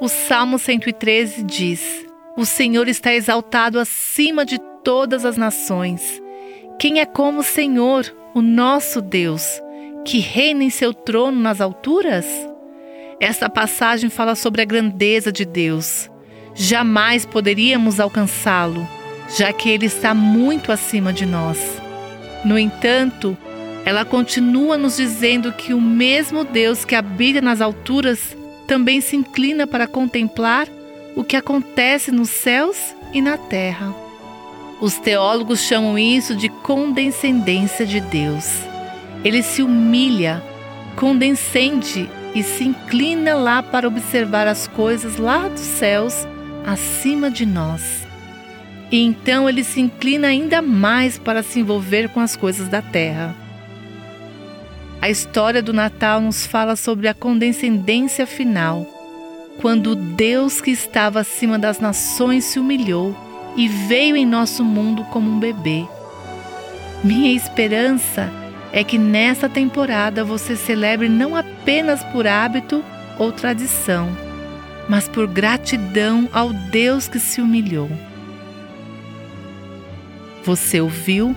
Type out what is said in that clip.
O Salmo 113 diz: O Senhor está exaltado acima de todas as nações. Quem é como o Senhor, o nosso Deus, que reina em seu trono nas alturas? Esta passagem fala sobre a grandeza de Deus. Jamais poderíamos alcançá-lo, já que ele está muito acima de nós. No entanto, ela continua nos dizendo que o mesmo Deus que habita nas alturas também se inclina para contemplar o que acontece nos céus e na terra. Os teólogos chamam isso de condescendência de Deus. Ele se humilha, condescende e se inclina lá para observar as coisas lá dos céus acima de nós. E então ele se inclina ainda mais para se envolver com as coisas da terra. A história do Natal nos fala sobre a condescendência final, quando Deus que estava acima das nações se humilhou e veio em nosso mundo como um bebê. Minha esperança é que nessa temporada você celebre não apenas por hábito ou tradição, mas por gratidão ao Deus que se humilhou. Você ouviu?